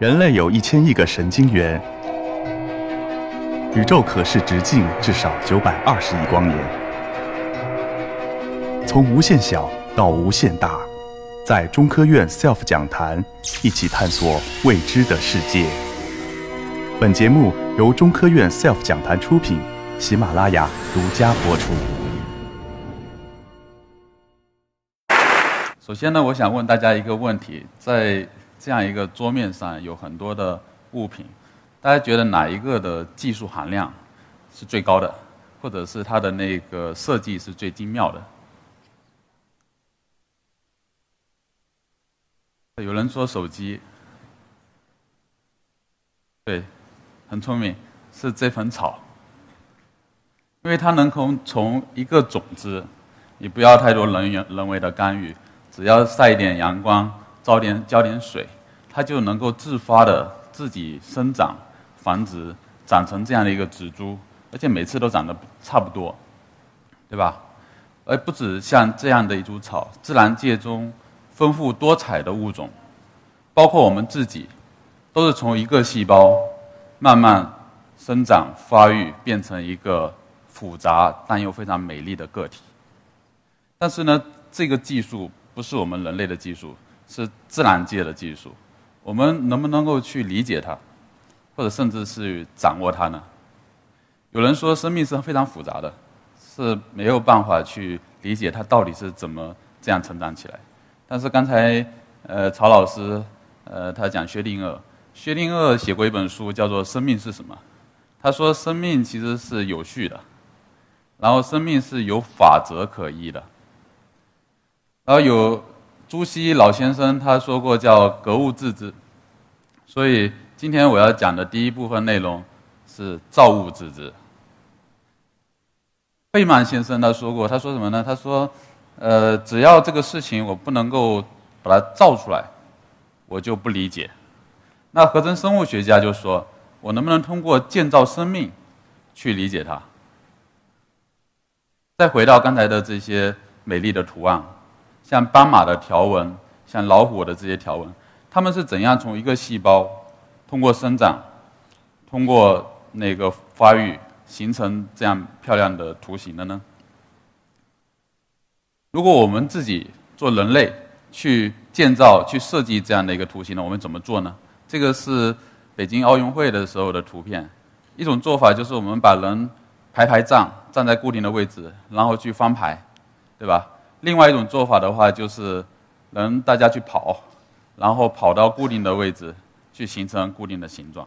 人类有一千亿个神经元，宇宙可视直径至少九百二十亿光年。从无限小到无限大，在中科院 SELF 讲坛一起探索未知的世界。本节目由中科院 SELF 讲坛出品，喜马拉雅独家播出。首先呢，我想问大家一个问题：在这样一个桌面上有很多的物品，大家觉得哪一个的技术含量是最高的，或者是它的那个设计是最精妙的？有人说手机，对，很聪明，是这盆草，因为它能从从一个种子，你不要太多人员人为的干预，只要晒一点阳光。浇点浇点水，它就能够自发的自己生长、繁殖，长成这样的一个植株，而且每次都长得差不多，对吧？而不止像这样的一株草，自然界中丰富多彩的物种，包括我们自己，都是从一个细胞慢慢生长发育，变成一个复杂但又非常美丽的个体。但是呢，这个技术不是我们人类的技术。是自然界的技术，我们能不能够去理解它，或者甚至是掌握它呢？有人说生命是非常复杂的，是没有办法去理解它到底是怎么这样成长起来。但是刚才呃曹老师呃他讲薛定谔，薛定谔写过一本书叫做《生命是什么》，他说生命其实是有序的，然后生命是有法则可依的，然后有。朱熹老先生他说过叫格物致知，所以今天我要讲的第一部分内容是造物致知。费曼先生他说过，他说什么呢？他说，呃，只要这个事情我不能够把它造出来，我就不理解。那合成生物学家就说，我能不能通过建造生命去理解它？再回到刚才的这些美丽的图案。像斑马的条纹，像老虎的这些条纹，它们是怎样从一个细胞通过生长，通过那个发育形成这样漂亮的图形的呢？如果我们自己做人类去建造、去设计这样的一个图形呢，我们怎么做呢？这个是北京奥运会的时候的图片。一种做法就是我们把人排排站，站在固定的位置，然后去翻排，对吧？另外一种做法的话，就是能大家去跑，然后跑到固定的位置，去形成固定的形状。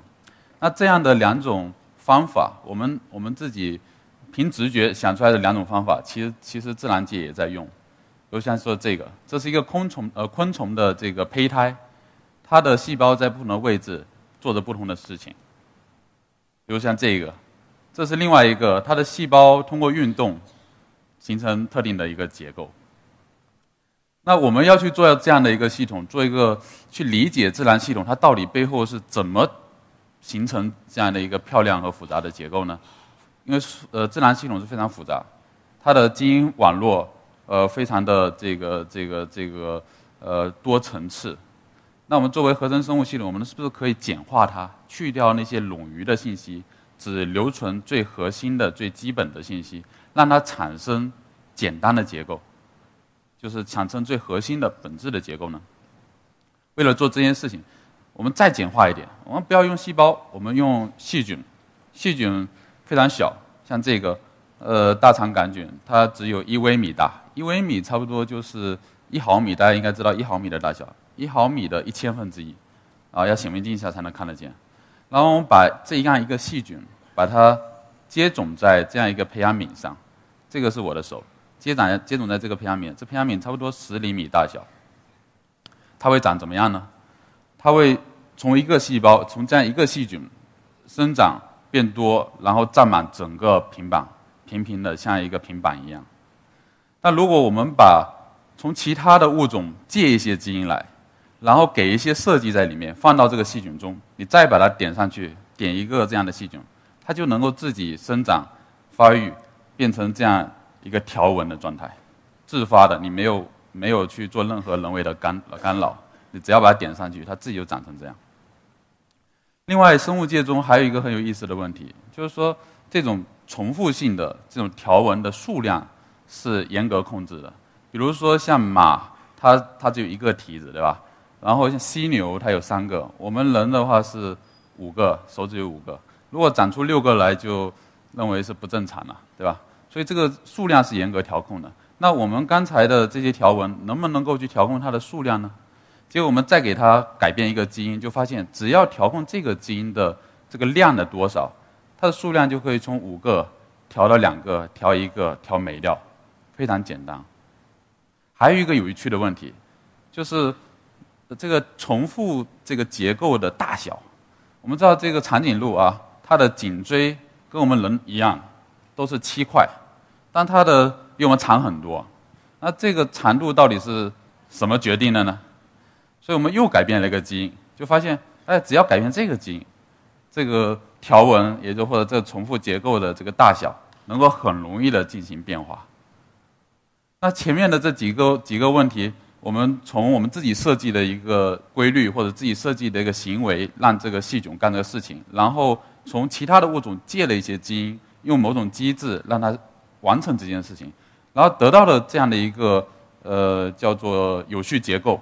那这样的两种方法，我们我们自己凭直觉想出来的两种方法，其实其实自然界也在用。比如像说这个，这是一个昆虫呃昆虫的这个胚胎，它的细胞在不同的位置做着不同的事情。比如像这个，这是另外一个，它的细胞通过运动形成特定的一个结构。那我们要去做这样的一个系统，做一个去理解自然系统，它到底背后是怎么形成这样的一个漂亮和复杂的结构呢？因为呃，自然系统是非常复杂，它的基因网络呃非常的这个这个这个呃多层次。那我们作为合成生物系统，我们是不是可以简化它，去掉那些冗余的信息，只留存最核心的、最基本的信息，让它产生简单的结构？就是产生最核心的本质的结构呢？为了做这件事情，我们再简化一点，我们不要用细胞，我们用细菌。细菌非常小，像这个，呃，大肠杆菌，它只有一微米大，一微米差不多就是一毫米，大家应该知道一毫米的大小，一毫米的一千分之一，啊，要显微镜下才能看得见。然后我们把这样一个细菌，把它接种在这样一个培养皿上，这个是我的手。接长接种在这个培养皿，这培养皿差不多十厘米大小，它会长怎么样呢？它会从一个细胞，从这样一个细菌生长变多，然后占满整个平板，平平的像一个平板一样。那如果我们把从其他的物种借一些基因来，然后给一些设计在里面，放到这个细菌中，你再把它点上去，点一个这样的细菌，它就能够自己生长、发育，变成这样。一个条纹的状态，自发的，你没有没有去做任何人为的干干扰，你只要把它点上去，它自己就长成这样。另外，生物界中还有一个很有意思的问题，就是说这种重复性的这种条纹的数量是严格控制的。比如说像马，它它只有一个蹄子，对吧？然后像犀牛，它有三个。我们人的话是五个，手指有五个。如果长出六个来，就认为是不正常了，对吧？所以这个数量是严格调控的。那我们刚才的这些条纹能不能够去调控它的数量呢？结果我们再给它改变一个基因，就发现只要调控这个基因的这个量的多少，它的数量就可以从五个调到两个，调一个，调没掉，非常简单。还有一个有趣的问题，就是这个重复这个结构的大小。我们知道这个长颈鹿啊，它的颈椎跟我们人一样，都是七块，但它的比我们长很多。那这个长度到底是什么决定的呢？所以我们又改变了一个基因，就发现，哎，只要改变这个基因，这个条纹，也就或者这个重复结构的这个大小，能够很容易的进行变化。那前面的这几个几个问题，我们从我们自己设计的一个规律或者自己设计的一个行为，让这个细菌干这个事情，然后从其他的物种借了一些基因，用某种机制让它完成这件事情，然后得到了这样的一个呃叫做有序结构。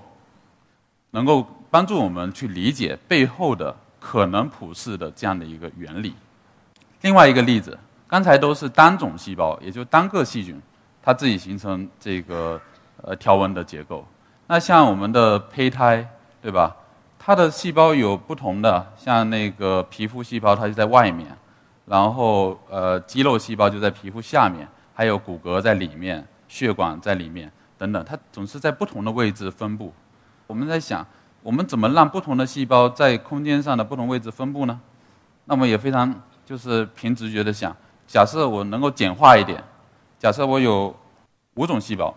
能够帮助我们去理解背后的可能普世的这样的一个原理。另外一个例子，刚才都是单种细胞，也就单个细菌，它自己形成这个呃条纹的结构。那像我们的胚胎，对吧？它的细胞有不同的，像那个皮肤细胞，它就在外面；然后呃肌肉细胞就在皮肤下面，还有骨骼在里面，血管在里面等等，它总是在不同的位置分布。我们在想，我们怎么让不同的细胞在空间上的不同位置分布呢？那么也非常就是凭直觉的想，假设我能够简化一点，假设我有五种细胞，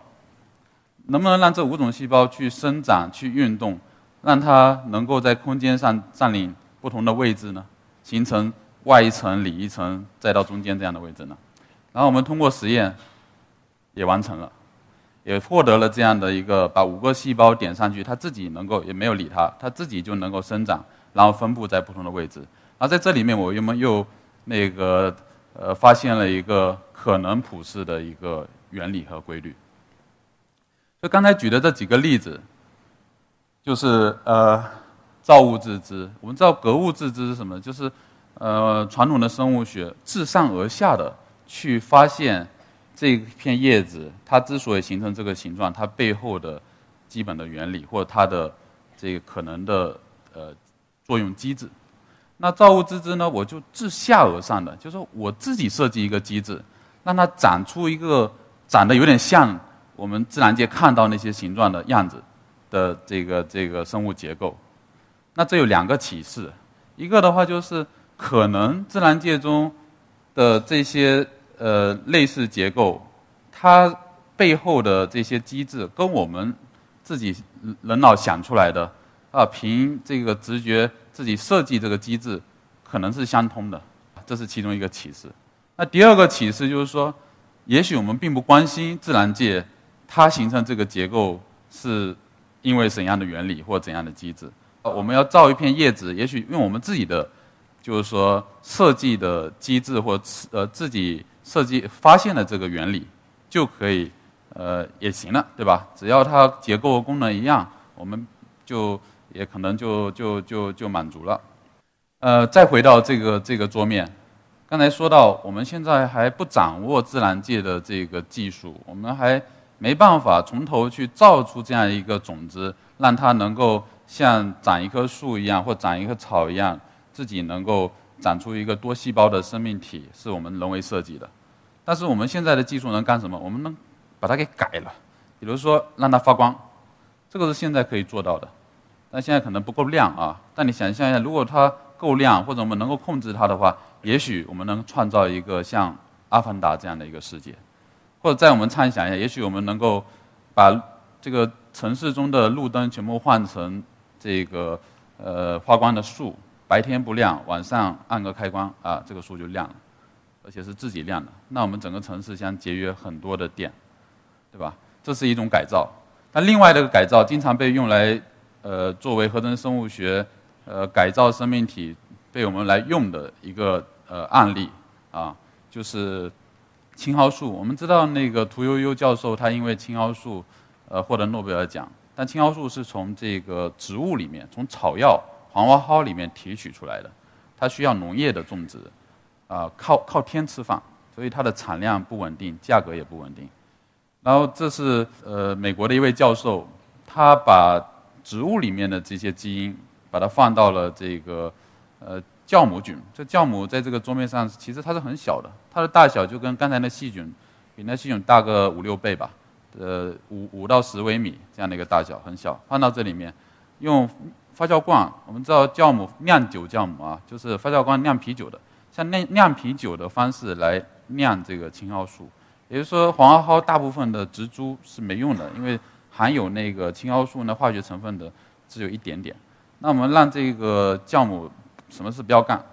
能不能让这五种细胞去生长、去运动，让它能够在空间上占领不同的位置呢？形成外一层、里一层，再到中间这样的位置呢？然后我们通过实验也完成了。也获得了这样的一个，把五个细胞点上去，它自己能够也没有理它，它自己就能够生长，然后分布在不同的位置。而在这里面，我又们又那个呃发现了一个可能普世的一个原理和规律。就刚才举的这几个例子，就是呃造物自知。我们知道格物致知是什么？就是呃传统的生物学自上而下的去发现。这片叶子，它之所以形成这个形状，它背后的基本的原理或者它的这个可能的呃作用机制。那造物之知呢？我就自下而上的，就是说我自己设计一个机制，让它长出一个长得有点像我们自然界看到那些形状的样子的这个这个生物结构。那这有两个启示，一个的话就是可能自然界中的这些。呃，类似结构，它背后的这些机制跟我们自己人脑想出来的啊，凭这个直觉自己设计这个机制，可能是相通的，这是其中一个启示。那第二个启示就是说，也许我们并不关心自然界它形成这个结构是因为怎样的原理或怎样的机制。我们要造一片叶子，也许用我们自己的就是说设计的机制或呃自己。设计发现了这个原理，就可以，呃，也行了，对吧？只要它结构功能一样，我们就也可能就就就就满足了。呃，再回到这个这个桌面，刚才说到，我们现在还不掌握自然界的这个技术，我们还没办法从头去造出这样一个种子，让它能够像长一棵树一样，或长一棵草一样，自己能够。长出一个多细胞的生命体是我们人为设计的，但是我们现在的技术能干什么？我们能把它给改了，比如说让它发光，这个是现在可以做到的，但现在可能不够亮啊。但你想象一下，如果它够亮，或者我们能够控制它的话，也许我们能创造一个像《阿凡达》这样的一个世界，或者在我们畅想一下，也许我们能够把这个城市中的路灯全部换成这个呃发光的树。白天不亮，晚上按个开关啊，这个树就亮了，而且是自己亮的。那我们整个城市将节约很多的电，对吧？这是一种改造。那另外的改造经常被用来呃作为合成生物学呃改造生命体被我们来用的一个呃案例啊，就是青蒿素。我们知道那个屠呦呦教授，他因为青蒿素呃获得诺贝尔奖，但青蒿素是从这个植物里面，从草药黄花蒿里面提取出来的，它需要农业的种植，啊靠靠天吃饭，所以它的产量不稳定，价格也不稳定。然后这是呃美国的一位教授，他把植物里面的这些基因，把它放到了这个呃酵母菌。这酵母在这个桌面上，其实它是很小的，它的大小就跟刚才那细菌，比那细菌大个五六倍吧，呃五五到十微米这样的一个大小，很小。放到这里面，用发酵罐，我们知道酵母酿酒酵母啊，就是发酵罐酿啤酒的，像酿酿啤酒的方式来酿这个青蒿素。也就是说，黄花蒿大部分的植株是没用的，因为含有那个青蒿素那化学成分的只有一点点。那我们让这个酵母什么事不要干，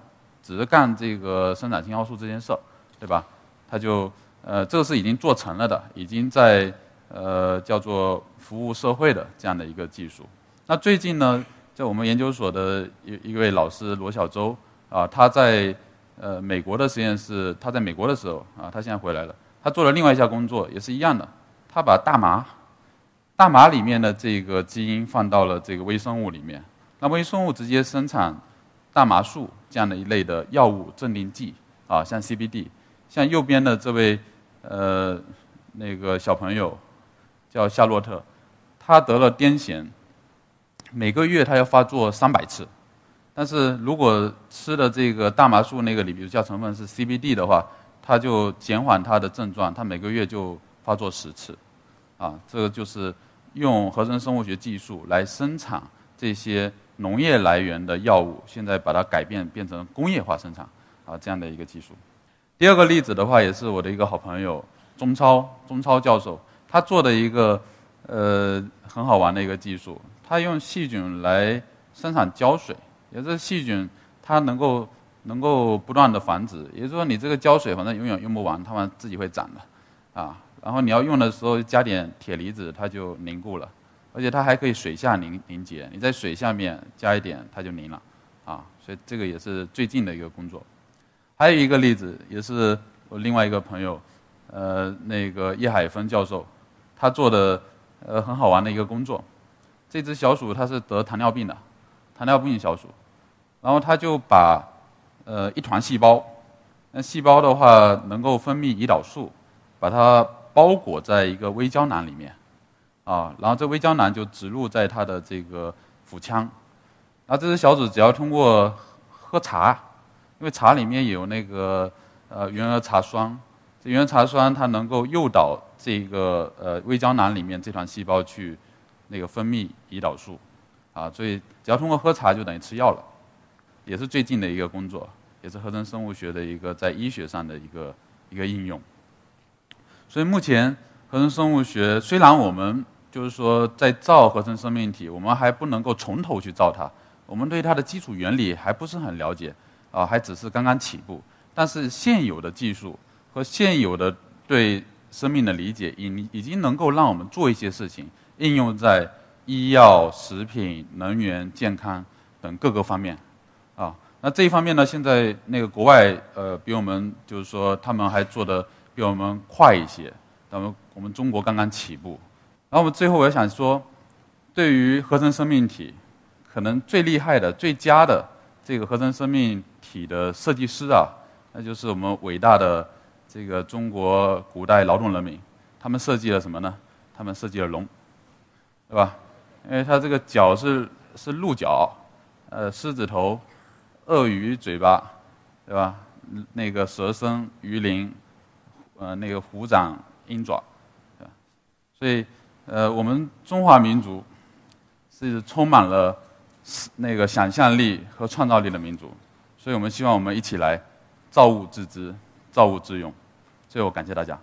只是干这个生产青蒿素这件事儿，对吧？它就呃，这个是已经做成了的，已经在呃叫做服务社会的这样的一个技术。那最近呢，在我们研究所的一一位老师罗小周啊，他在呃美国的实验室，他在美国的时候啊，他现在回来了。他做了另外一项工作，也是一样的。他把大麻，大麻里面的这个基因放到了这个微生物里面，那微生物直接生产大麻素这样的一类的药物镇定剂啊，像 CBD。像右边的这位呃那个小朋友叫夏洛特，他得了癫痫，每个月他要发作三百次，但是如果吃的这个大麻素那个里比如叫成分是 CBD 的话。他就减缓他的症状，他每个月就发作十次，啊，这个就是用合成生物学技术来生产这些农业来源的药物，现在把它改变变成工业化生产，啊，这样的一个技术。第二个例子的话，也是我的一个好朋友钟超，钟超教授，他做的一个呃很好玩的一个技术，他用细菌来生产胶水，也是细菌它能够。能够不断的繁殖，也就是说，你这个胶水反正永远用不完，它们自己会长的，啊，然后你要用的时候加点铁离子，它就凝固了，而且它还可以水下凝凝结，你在水下面加一点，它就凝了，啊，所以这个也是最近的一个工作。还有一个例子，也是我另外一个朋友，呃，那个叶海峰教授，他做的呃很好玩的一个工作，这只小鼠它是得糖尿病的，糖尿病小鼠，然后他就把呃，一团细胞，那细胞的话能够分泌胰岛素，把它包裹在一个微胶囊里面，啊，然后这微胶囊就植入在它的这个腹腔，然后这只小鼠只要通过喝茶，因为茶里面有那个呃原儿茶酸，这原儿茶酸它能够诱导这个呃微胶囊里面这团细胞去那个分泌胰岛素，啊，所以只要通过喝茶就等于吃药了。也是最近的一个工作，也是合成生物学的一个在医学上的一个一个应用。所以目前合成生物学虽然我们就是说在造合成生命体，我们还不能够从头去造它，我们对它的基础原理还不是很了解，啊，还只是刚刚起步。但是现有的技术和现有的对生命的理解，已已经能够让我们做一些事情，应用在医药、食品、能源、健康等各个方面。啊，那这一方面呢，现在那个国外呃，比我们就是说他们还做的比我们快一些，那么我们中国刚刚起步。然后我们最后我要想说，对于合成生命体，可能最厉害的、最佳的这个合成生命体的设计师啊，那就是我们伟大的这个中国古代劳动人民，他们设计了什么呢？他们设计了龙，对吧？因为它这个角是是鹿角，呃，狮子头。鳄鱼嘴巴，对吧？那个蛇身鱼鳞，呃，那个虎掌鹰爪，对吧？所以，呃，我们中华民族是充满了那个想象力和创造力的民族，所以我们希望我们一起来造物致知，造物致用。最后，感谢大家。